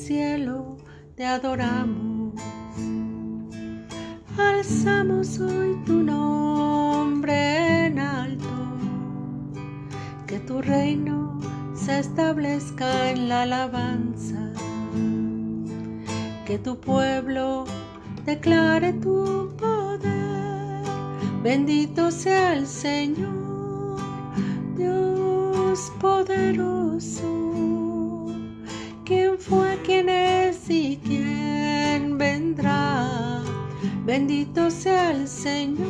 cielo te adoramos. Alzamos hoy tu nombre en alto, que tu reino se establezca en la alabanza, que tu pueblo declare tu poder. Bendito sea el Señor, Dios poderoso Bendito sea el Señor,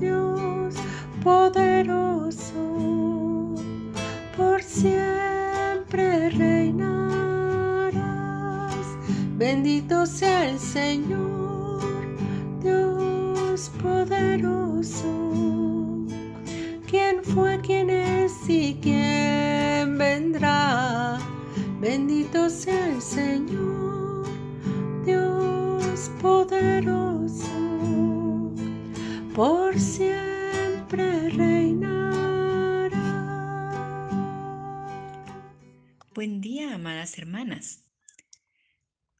Dios poderoso, por siempre reinarás. Bendito sea el Señor, Dios poderoso. ¿Quién fue, quién es y quién vendrá? Bendito sea el Señor, por siempre reinará. Buen día, amadas hermanas.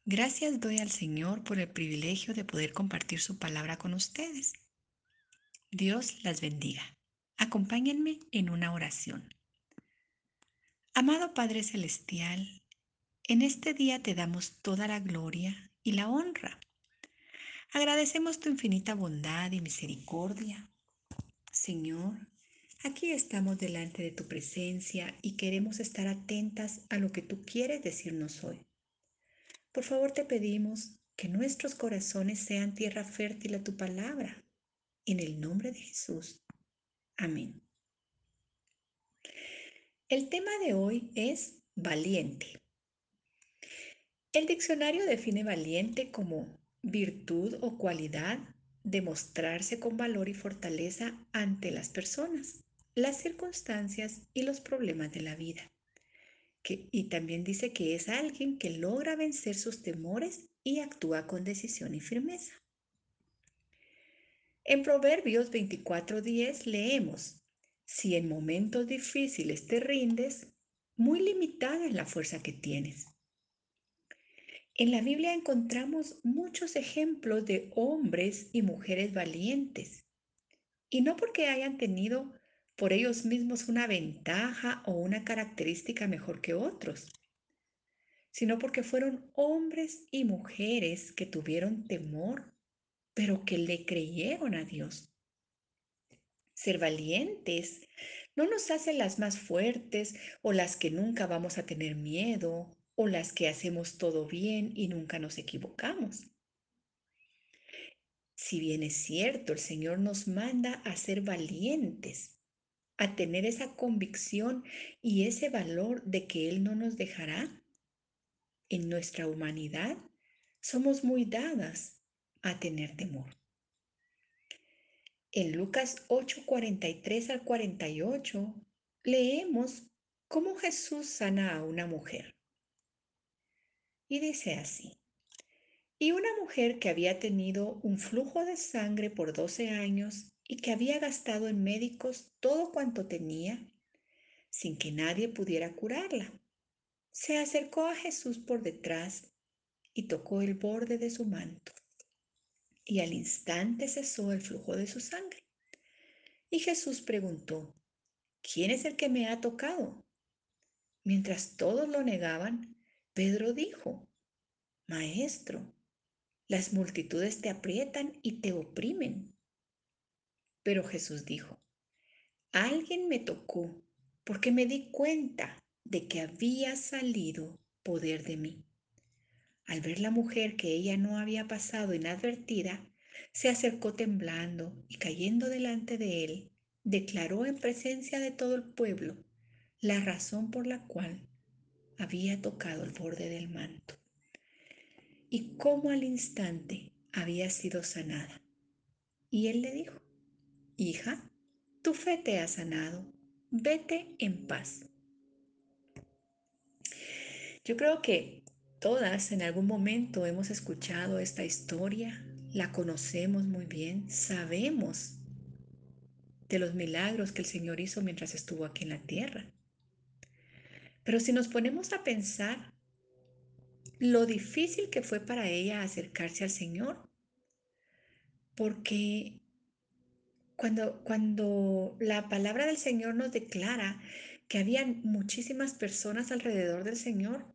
Gracias doy al Señor por el privilegio de poder compartir su palabra con ustedes. Dios las bendiga. Acompáñenme en una oración. Amado Padre Celestial, en este día te damos toda la gloria y la honra. Agradecemos tu infinita bondad y misericordia. Señor, aquí estamos delante de tu presencia y queremos estar atentas a lo que tú quieres decirnos hoy. Por favor te pedimos que nuestros corazones sean tierra fértil a tu palabra. En el nombre de Jesús. Amén. El tema de hoy es valiente. El diccionario define valiente como virtud o cualidad de mostrarse con valor y fortaleza ante las personas, las circunstancias y los problemas de la vida. y también dice que es alguien que logra vencer sus temores y actúa con decisión y firmeza. En Proverbios 24:10 leemos, si en momentos difíciles te rindes, muy limitada es la fuerza que tienes. En la Biblia encontramos muchos ejemplos de hombres y mujeres valientes, y no porque hayan tenido por ellos mismos una ventaja o una característica mejor que otros, sino porque fueron hombres y mujeres que tuvieron temor, pero que le creyeron a Dios. Ser valientes no nos hace las más fuertes o las que nunca vamos a tener miedo o las que hacemos todo bien y nunca nos equivocamos. Si bien es cierto, el Señor nos manda a ser valientes, a tener esa convicción y ese valor de que Él no nos dejará, en nuestra humanidad somos muy dadas a tener temor. En Lucas 8, 43 al 48 leemos cómo Jesús sana a una mujer. Y dice así, y una mujer que había tenido un flujo de sangre por 12 años y que había gastado en médicos todo cuanto tenía, sin que nadie pudiera curarla, se acercó a Jesús por detrás y tocó el borde de su manto y al instante cesó el flujo de su sangre. Y Jesús preguntó, ¿quién es el que me ha tocado? Mientras todos lo negaban, Pedro dijo, Maestro, las multitudes te aprietan y te oprimen. Pero Jesús dijo, alguien me tocó porque me di cuenta de que había salido poder de mí. Al ver la mujer que ella no había pasado inadvertida, se acercó temblando y cayendo delante de él, declaró en presencia de todo el pueblo la razón por la cual había tocado el borde del manto y cómo al instante había sido sanada. Y él le dijo, hija, tu fe te ha sanado, vete en paz. Yo creo que Todas en algún momento hemos escuchado esta historia, la conocemos muy bien, sabemos de los milagros que el Señor hizo mientras estuvo aquí en la tierra. Pero si nos ponemos a pensar, lo difícil que fue para ella acercarse al Señor, porque cuando, cuando la palabra del Señor nos declara que había muchísimas personas alrededor del Señor,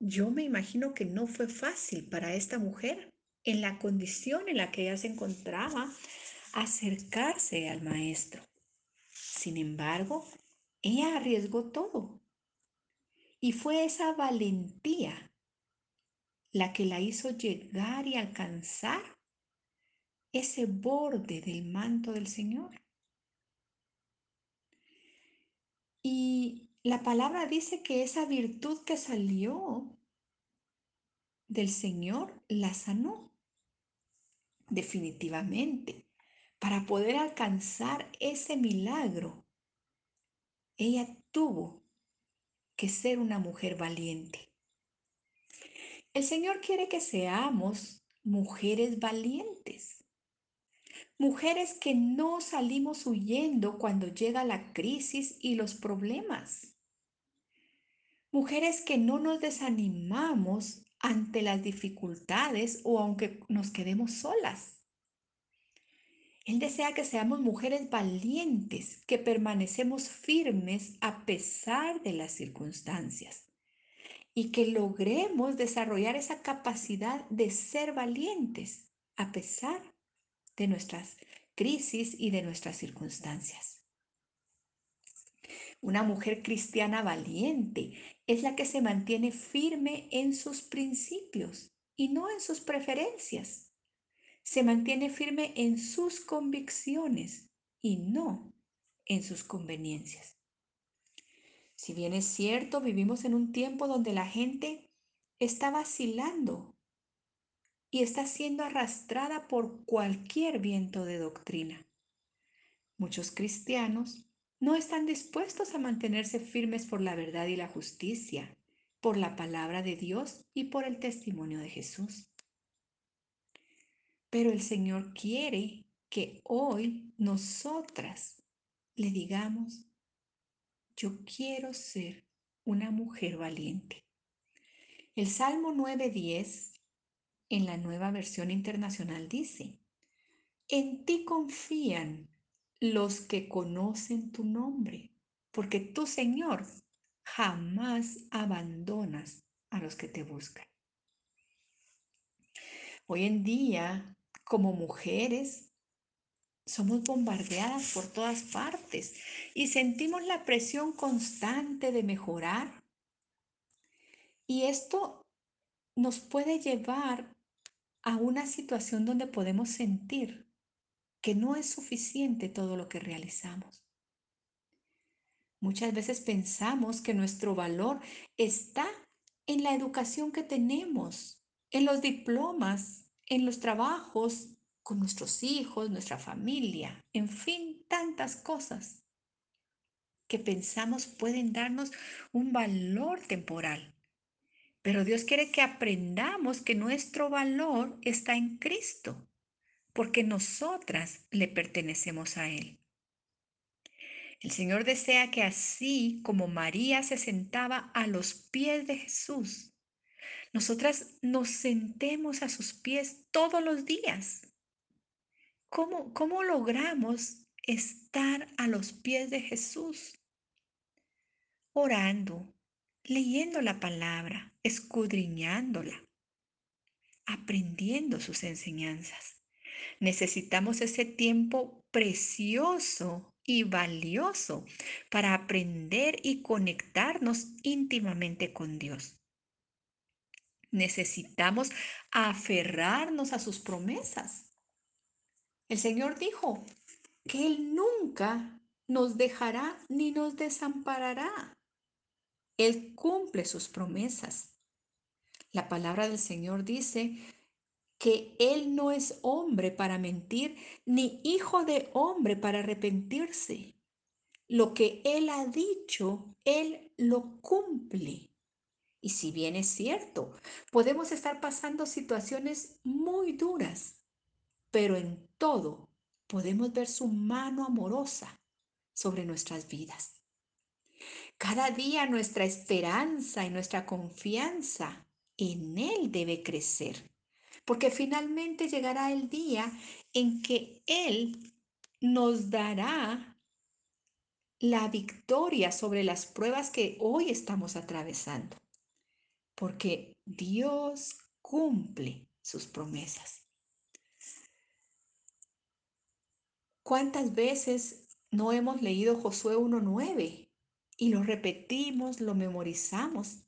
yo me imagino que no fue fácil para esta mujer en la condición en la que ella se encontraba acercarse al maestro. Sin embargo, ella arriesgó todo. Y fue esa valentía la que la hizo llegar y alcanzar ese borde del manto del Señor. Y la palabra dice que esa virtud que salió del Señor la sanó. Definitivamente. Para poder alcanzar ese milagro, ella tuvo que ser una mujer valiente. El Señor quiere que seamos mujeres valientes. Mujeres que no salimos huyendo cuando llega la crisis y los problemas. Mujeres que no nos desanimamos ante las dificultades o aunque nos quedemos solas. Él desea que seamos mujeres valientes, que permanecemos firmes a pesar de las circunstancias y que logremos desarrollar esa capacidad de ser valientes a pesar de nuestras crisis y de nuestras circunstancias. Una mujer cristiana valiente es la que se mantiene firme en sus principios y no en sus preferencias se mantiene firme en sus convicciones y no en sus conveniencias. Si bien es cierto, vivimos en un tiempo donde la gente está vacilando y está siendo arrastrada por cualquier viento de doctrina. Muchos cristianos no están dispuestos a mantenerse firmes por la verdad y la justicia, por la palabra de Dios y por el testimonio de Jesús. Pero el Señor quiere que hoy nosotras le digamos, yo quiero ser una mujer valiente. El Salmo 9.10 en la nueva versión internacional dice, en ti confían los que conocen tu nombre, porque tú, Señor, jamás abandonas a los que te buscan. Hoy en día como mujeres somos bombardeadas por todas partes y sentimos la presión constante de mejorar. Y esto nos puede llevar a una situación donde podemos sentir que no es suficiente todo lo que realizamos. Muchas veces pensamos que nuestro valor está en la educación que tenemos, en los diplomas, en los trabajos, con nuestros hijos, nuestra familia, en fin, tantas cosas que pensamos pueden darnos un valor temporal. Pero Dios quiere que aprendamos que nuestro valor está en Cristo, porque nosotras le pertenecemos a Él. El Señor desea que así como María se sentaba a los pies de Jesús, nosotras nos sentemos a sus pies todos los días. ¿Cómo, cómo logramos estar a los pies de Jesús? Orando, leyendo la palabra, escudriñándola, aprendiendo sus enseñanzas. Necesitamos ese tiempo precioso y valioso para aprender y conectarnos íntimamente con Dios. Necesitamos aferrarnos a sus promesas. El Señor dijo que Él nunca nos dejará ni nos desamparará. Él cumple sus promesas. La palabra del Señor dice que Él no es hombre para mentir, ni hijo de hombre para arrepentirse. Lo que Él ha dicho, Él lo cumple. Y si bien es cierto, podemos estar pasando situaciones muy duras, pero en todo podemos ver su mano amorosa sobre nuestras vidas. Cada día nuestra esperanza y nuestra confianza en Él debe crecer, porque finalmente llegará el día en que Él nos dará la victoria sobre las pruebas que hoy estamos atravesando, porque Dios cumple sus promesas. ¿Cuántas veces no hemos leído Josué 1.9 y lo repetimos, lo memorizamos?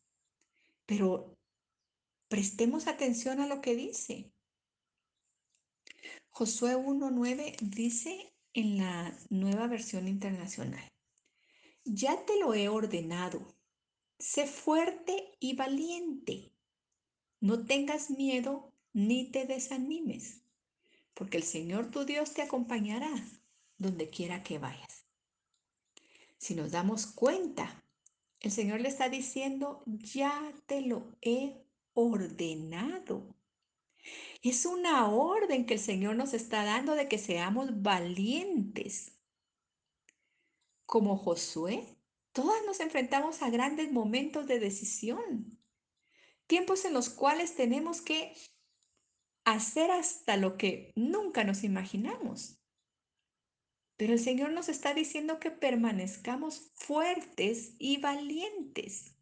Pero prestemos atención a lo que dice. Josué 1.9 dice en la nueva versión internacional, ya te lo he ordenado, sé fuerte y valiente, no tengas miedo ni te desanimes, porque el Señor tu Dios te acompañará donde quiera que vayas. Si nos damos cuenta, el Señor le está diciendo, ya te lo he ordenado. Es una orden que el Señor nos está dando de que seamos valientes. Como Josué, todas nos enfrentamos a grandes momentos de decisión, tiempos en los cuales tenemos que hacer hasta lo que nunca nos imaginamos. Pero el Señor nos está diciendo que permanezcamos fuertes y valientes.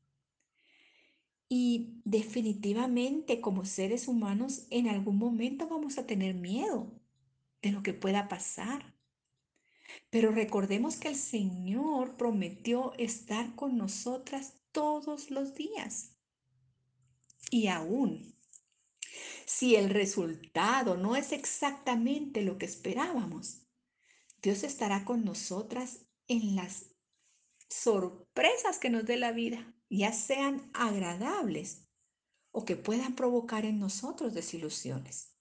Y definitivamente como seres humanos en algún momento vamos a tener miedo de lo que pueda pasar. Pero recordemos que el Señor prometió estar con nosotras todos los días. Y aún, si el resultado no es exactamente lo que esperábamos, Dios estará con nosotras en las sorpresas que nos dé la vida ya sean agradables o que puedan provocar en nosotros desilusiones.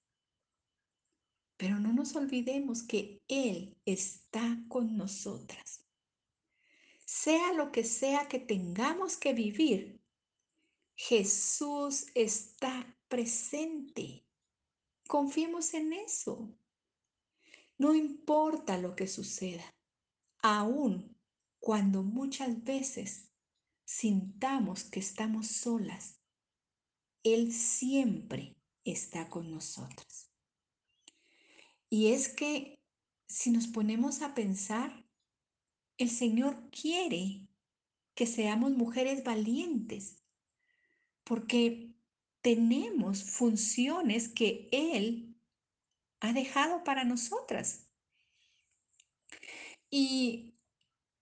Pero no nos olvidemos que Él está con nosotras. Sea lo que sea que tengamos que vivir, Jesús está presente. Confiemos en eso. No importa lo que suceda, aun cuando muchas veces sintamos que estamos solas, Él siempre está con nosotros. Y es que si nos ponemos a pensar, el Señor quiere que seamos mujeres valientes, porque tenemos funciones que Él ha dejado para nosotras. Y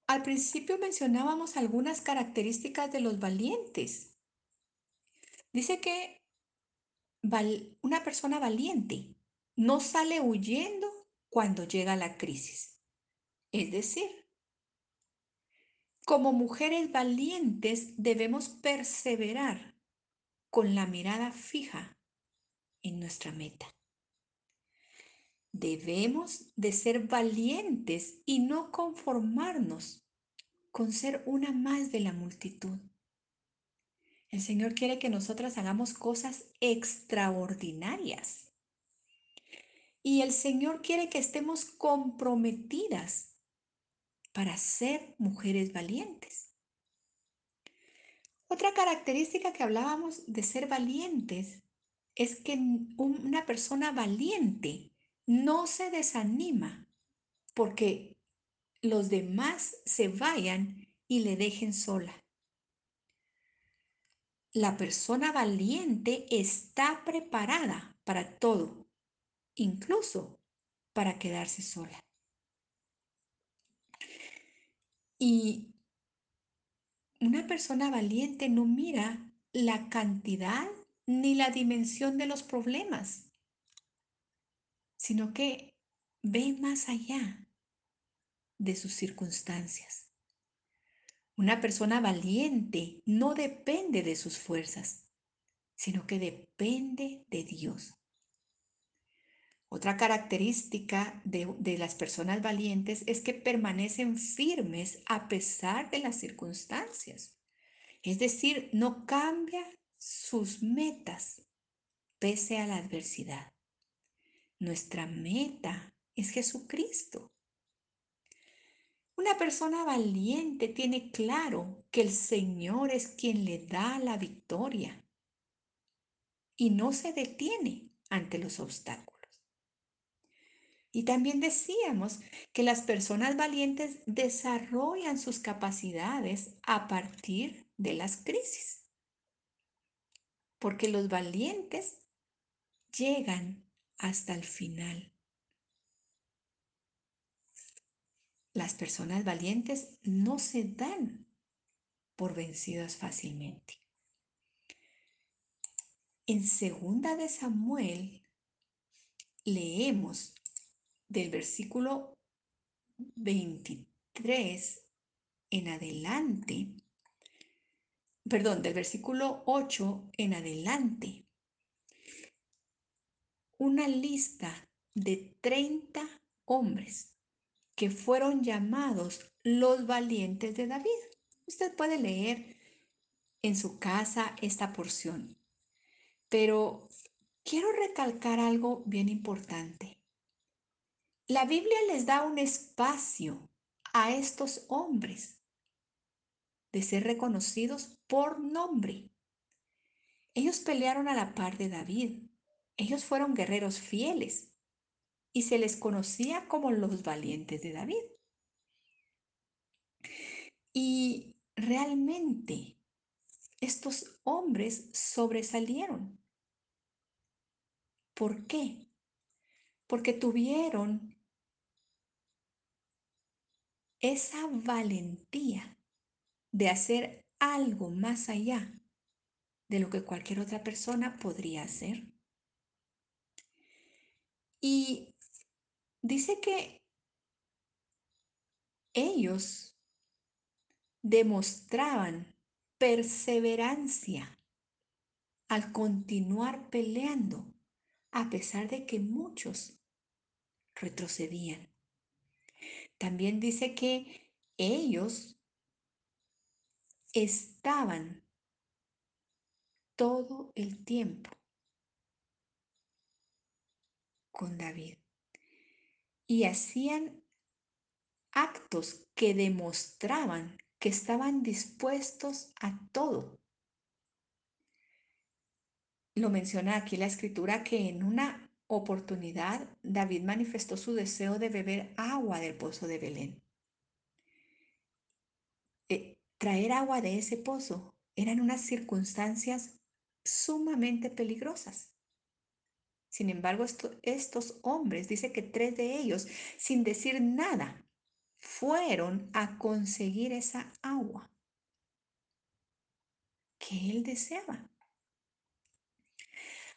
al principio mencionábamos algunas características de los valientes. Dice que una persona valiente no sale huyendo cuando llega la crisis. Es decir, como mujeres valientes debemos perseverar con la mirada fija en nuestra meta. Debemos de ser valientes y no conformarnos con ser una más de la multitud. El Señor quiere que nosotras hagamos cosas extraordinarias. Y el Señor quiere que estemos comprometidas para ser mujeres valientes. Otra característica que hablábamos de ser valientes es que una persona valiente no se desanima porque los demás se vayan y le dejen sola. La persona valiente está preparada para todo, incluso para quedarse sola. Y una persona valiente no mira la cantidad ni la dimensión de los problemas sino que ve más allá de sus circunstancias. Una persona valiente no depende de sus fuerzas, sino que depende de Dios. Otra característica de, de, las personas valientes es que permanecen firmes a pesar de las circunstancias. Es decir, no cambia sus metas pese a la adversidad. Nuestra meta es Jesucristo. Una persona valiente tiene claro que el Señor es quien le da la victoria. y no se detiene ante los obstáculos. Y también decíamos que las personas valientes desarrollan sus capacidades a partir de las crisis. Porque los valientes llegan hasta el final. Las personas valientes no se dan por vencidas fácilmente. En segunda de Samuel leemos del versículo 23 en adelante, perdón, del versículo 8 en adelante, una lista de 30 hombres que fueron llamados los valientes de David. Usted puede leer en su casa esta porción, pero quiero recalcar algo bien importante. La Biblia les da un espacio a estos hombres de ser reconocidos por nombre. Ellos pelearon a la par de David. Ellos fueron guerreros fieles y se les conocía como los valientes de David. Y realmente estos hombres sobresalieron. ¿Por qué? Porque tuvieron esa valentía de hacer algo más allá de lo que cualquier otra persona podría hacer. Y dice que ellos demostraban perseverancia al continuar peleando, a pesar de que muchos retrocedían. También dice que ellos estaban todo el tiempo con David y hacían actos que demostraban que estaban dispuestos a todo. Lo menciona aquí la escritura que en una oportunidad David manifestó su deseo de beber agua del pozo de Belén. Eh, traer agua de ese pozo eran unas circunstancias sumamente peligrosas. Sin embargo, estos hombres, dice que tres de ellos, sin decir nada, fueron a conseguir esa agua que él deseaba.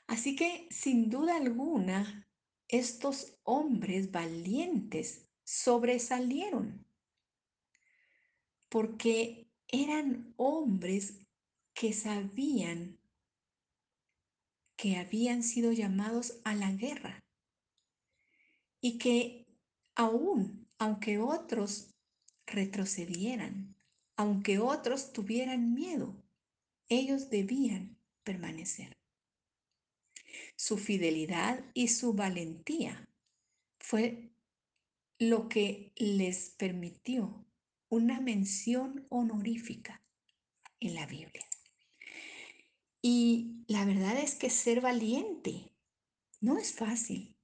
Así que, sin duda alguna, estos hombres valientes sobresalieron porque eran hombres que sabían que habían sido llamados a la guerra y que aún, aunque otros retrocedieran, aunque otros tuvieran miedo, ellos debían permanecer. Su fidelidad y su valentía fue lo que les permitió una mención honorífica en la Biblia. Y la verdad es que ser valiente no es fácil.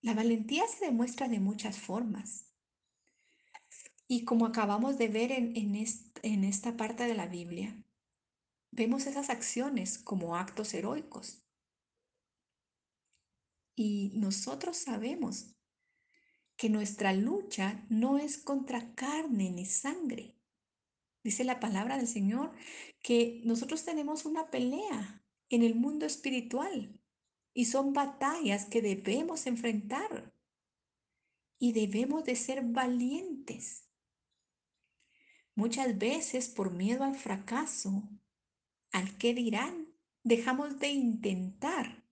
La valentía se demuestra de muchas formas. Y como acabamos de ver en, en esta parte de la Biblia, Vemos esas acciones como actos heroicos. Y nosotros sabemos que nuestra lucha no es contra carne ni sangre. Dice la palabra del Señor que nosotros tenemos una pelea en el mundo espiritual y son batallas que debemos enfrentar y debemos de ser valientes. Muchas veces por miedo al fracaso al qué dirán, dejamos de intentar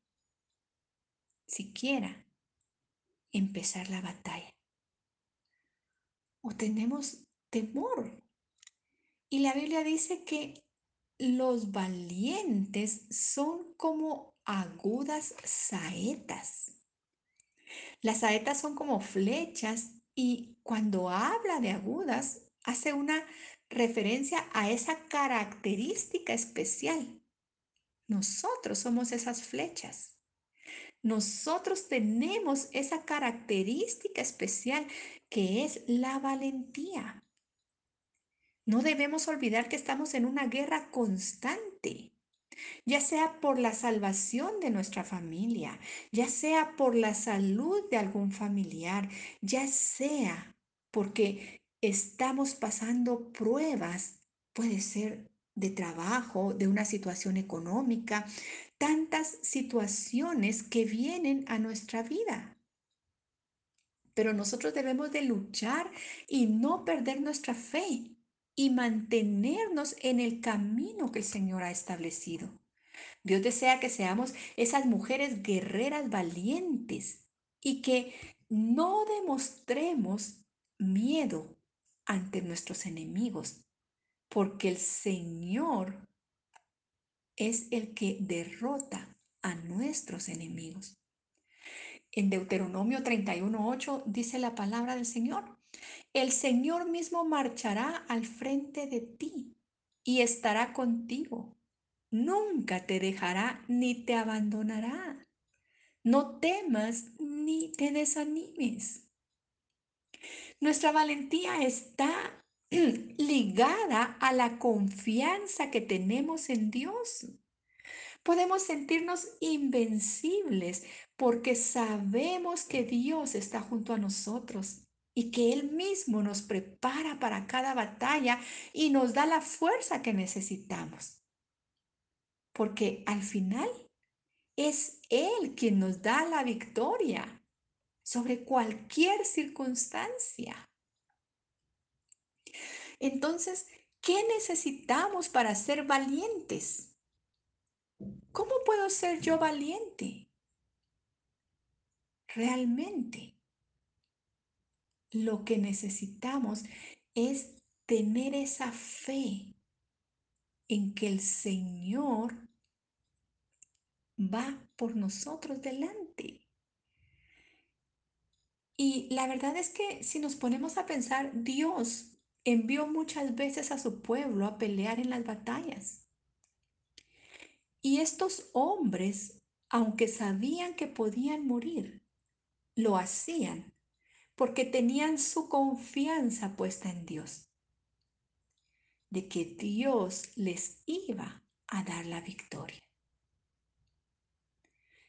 siquiera empezar la batalla. O tenemos temor. Y la Biblia dice que los valientes son como agudas saetas. Las saetas son como flechas y cuando habla de agudas hace una referencia a esa característica especial. nosotros somos esas flechas. Nosotros tenemos esa característica especial que es la valentía. No debemos olvidar que estamos en una guerra constante, ya sea por la salvación de nuestra familia, ya sea por la salud de algún familiar, ya sea porque estamos pasando pruebas, puede ser de trabajo, de una situación económica, tantas situaciones que vienen a nuestra vida. Pero nosotros debemos de luchar y no perder nuestra fe y mantenernos en el camino que el Señor ha establecido. Dios desea que seamos esas mujeres guerreras valientes y que no demostremos miedo ante nuestros enemigos, porque el Señor es el que derrota a nuestros enemigos. En Deuteronomio 31.8 dice la palabra del Señor, el Señor mismo marchará al frente de ti y estará contigo. Nunca te dejará ni te abandonará. No temas ni te desanimes. Nuestra valentía está ligada a la confianza que tenemos en Dios. Podemos sentirnos invencibles porque sabemos que Dios está junto a nosotros y que Él mismo nos prepara para cada batalla y nos da la fuerza que necesitamos. Porque al final es Él quien nos da la victoria sobre cualquier circunstancia. Entonces, ¿qué necesitamos para ser valientes? ¿Cómo puedo ser yo valiente? Realmente, lo que necesitamos es tener esa fe en que el Señor va por nosotros delante. Y la verdad es que si nos ponemos a pensar, Dios envió muchas veces a su pueblo a pelear en las batallas. Y estos hombres, aunque sabían que podían morir, lo hacían porque tenían su confianza puesta en Dios, de que Dios les iba a dar la victoria.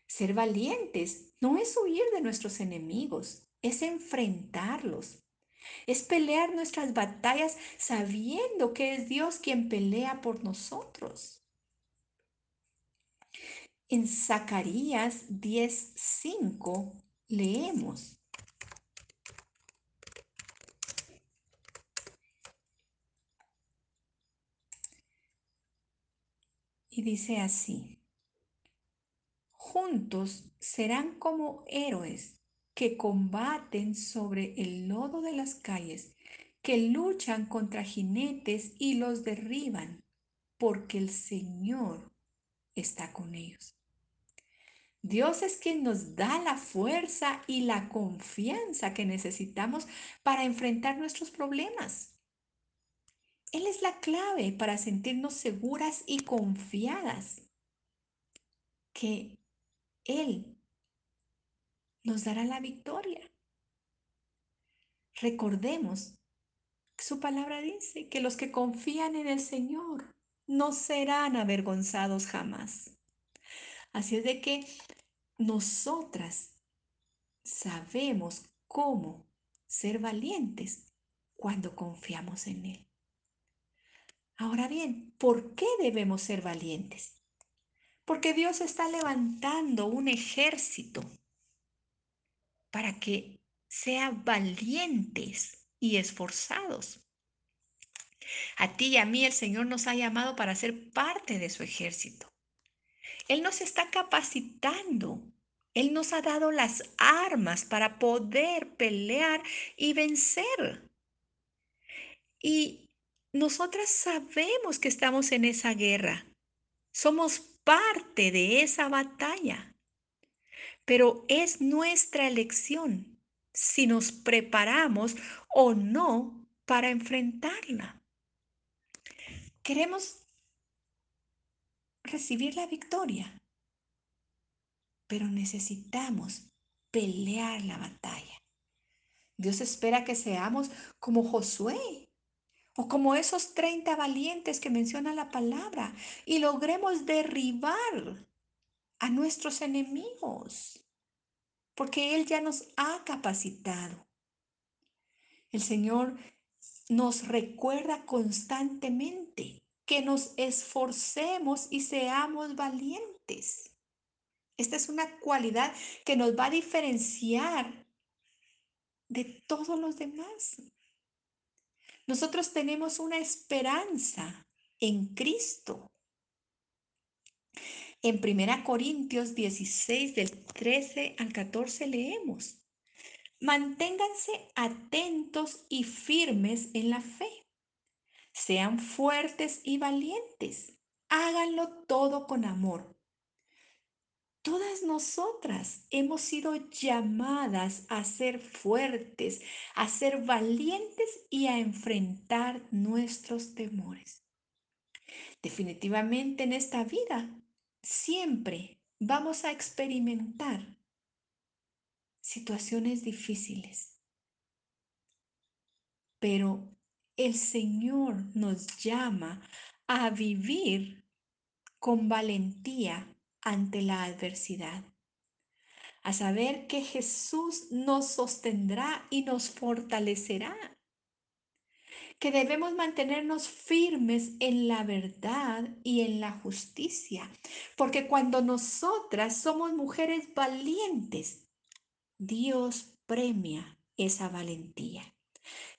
Ser valientes no es huir de nuestros enemigos, es enfrentarlos, es pelear nuestras batallas sabiendo que es Dios quien pelea por nosotros. En Zacarías 10:5 leemos. Y dice así, juntos serán como héroes que combaten sobre el lodo de las calles, que luchan contra jinetes y los derriban, porque el Señor está con ellos. Dios es quien nos da la fuerza y la confianza que necesitamos para enfrentar nuestros problemas. Él es la clave para sentirnos seguras y confiadas que Él nos dará la victoria. Recordemos, su palabra dice que los que confían en el Señor no serán avergonzados jamás. Así es de que nosotras sabemos cómo ser valientes cuando confiamos en Él. Ahora bien, ¿por qué debemos ser valientes? Porque Dios está levantando un ejército para que sean valientes y esforzados. A ti y a mí el Señor nos ha llamado para ser parte de su ejército. Él nos está capacitando. Él nos ha dado las armas para poder pelear y vencer. Y nosotras sabemos que estamos en esa guerra. Somos parte de esa batalla. Pero es nuestra elección si nos preparamos o no para enfrentarla. Queremos recibir la victoria, pero necesitamos pelear la batalla. Dios espera que seamos como Josué o como esos 30 valientes que menciona la palabra y logremos derribar a nuestros enemigos, porque Él ya nos ha capacitado. El Señor nos recuerda constantemente que nos esforcemos y seamos valientes. Esta es una cualidad que nos va a diferenciar de todos los demás. Nosotros tenemos una esperanza en Cristo. En 1 Corintios 16, del 13 al 14 leemos, manténganse atentos y firmes en la fe. Sean fuertes y valientes. Háganlo todo con amor. Todas nosotras hemos sido llamadas a ser fuertes, a ser valientes y a enfrentar nuestros temores. Definitivamente en esta vida siempre vamos a experimentar situaciones difíciles, pero el Señor nos llama a vivir con valentía ante la adversidad. A saber que Jesús nos sostendrá y nos fortalecerá. Que debemos mantenernos firmes en la verdad y en la justicia. Porque cuando nosotras somos mujeres valientes, Dios premia esa valentía.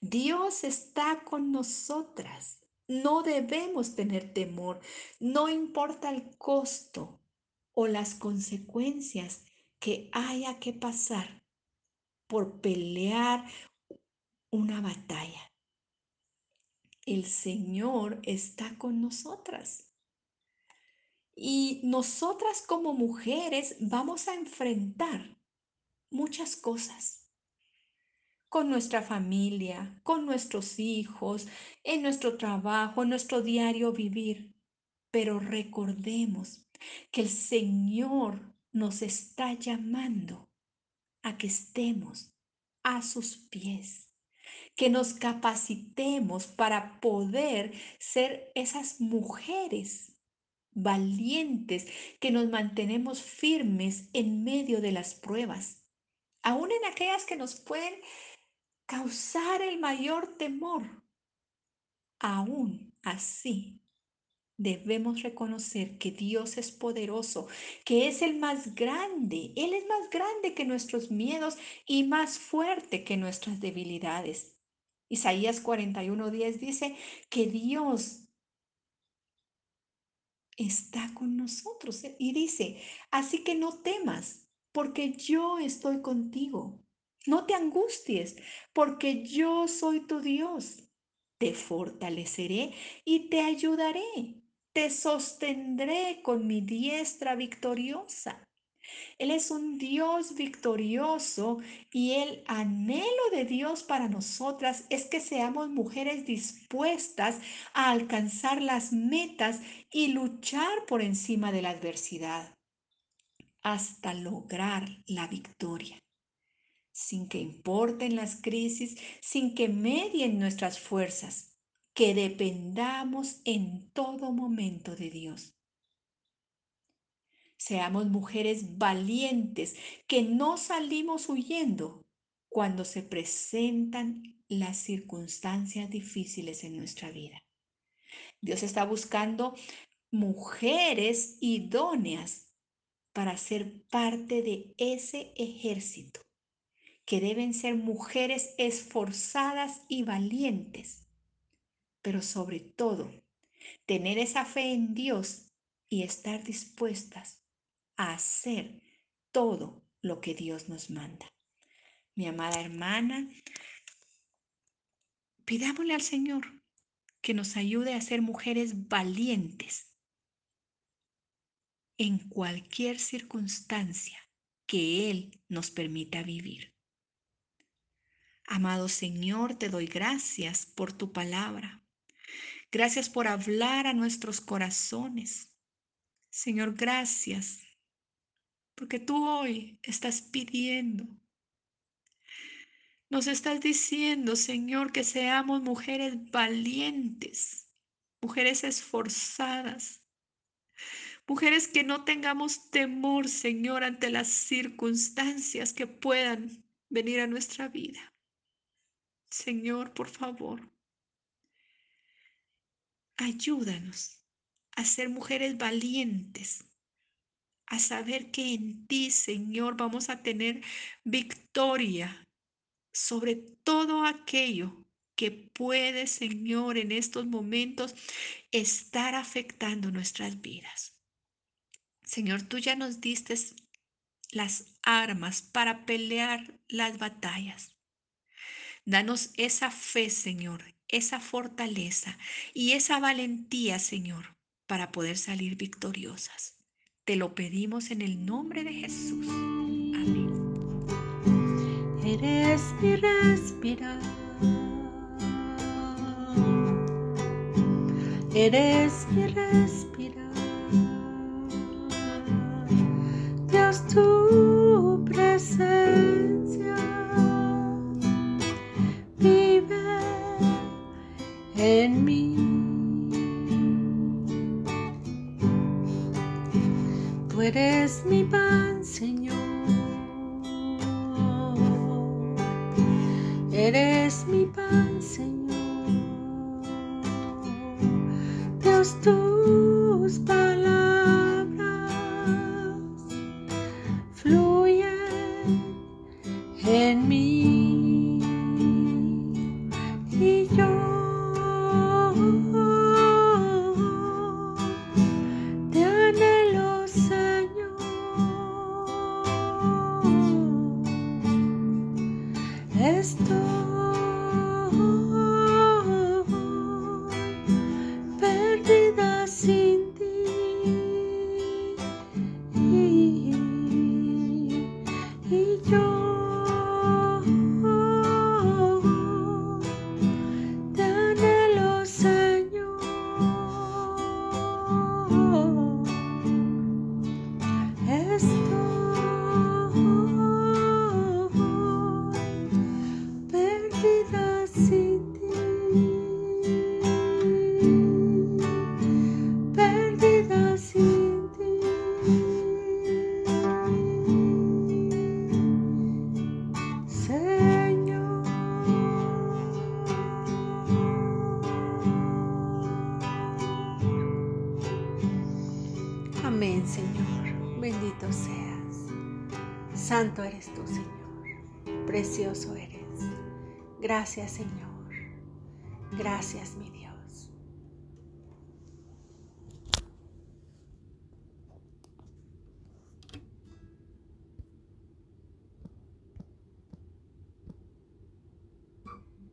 Dios está con nosotras. No debemos tener temor, no importa el costo, o las consecuencias que haya que pasar por pelear una batalla. El Señor está con nosotras. Y nosotras como mujeres vamos a enfrentar muchas cosas con nuestra familia, con nuestros hijos, en nuestro trabajo, en nuestro diario vivir. Pero recordemos que el Señor nos está llamando a que estemos a sus pies, que nos capacitemos para poder ser esas mujeres valientes, que nos mantenemos firmes en medio de las pruebas, aún en aquellas que nos pueden causar el mayor temor. Aún así, debemos reconocer que Dios es poderoso, que es el más grande. Él es más grande que nuestros miedos y más fuerte que nuestras debilidades. Isaías 41:10 dice que Dios está con nosotros y dice, así que no temas, porque yo estoy contigo. No te angusties, porque yo soy tu Dios. Te fortaleceré y te ayudaré te sostendré con mi diestra victoriosa. Él es un Dios victorioso y el anhelo de Dios para nosotras es que seamos mujeres dispuestas a alcanzar las metas y luchar por encima de la adversidad hasta lograr la victoria. Sin que importen las crisis, sin que medien nuestras fuerzas, que dependamos en todo momento de Dios. Seamos mujeres valientes, que no salimos huyendo cuando se presentan las circunstancias difíciles en nuestra vida. Dios está buscando mujeres idóneas para ser parte de ese ejército, que deben ser mujeres esforzadas y valientes pero sobre todo, tener esa fe en Dios y estar dispuestas a hacer todo lo que Dios nos manda. Mi amada hermana, pidámosle al Señor que nos ayude a ser mujeres valientes en cualquier circunstancia que Él nos permita vivir. Amado Señor, te doy gracias por tu palabra. Gracias por hablar a nuestros corazones. Señor, gracias, porque tú hoy estás pidiendo, nos estás diciendo, Señor, que seamos mujeres valientes, mujeres esforzadas, mujeres que no tengamos temor, Señor, ante las circunstancias que puedan venir a nuestra vida. Señor, por favor, ayúdanos a ser mujeres valientes, a saber que en ti, Señor, vamos a tener victoria sobre todo aquello que puede, Señor, en estos momentos estar afectando nuestras vidas. Señor, tú ya nos diste las armas para pelear las batallas. Danos esa fe, Señor, esa fortaleza y esa valentía, Señor, para poder salir victoriosas. Te lo pedimos en el nombre de Jesús. Amén. Eres mi respirar. Eres mi respirar. Dios, tu Gracias, Señor. Gracias, mi.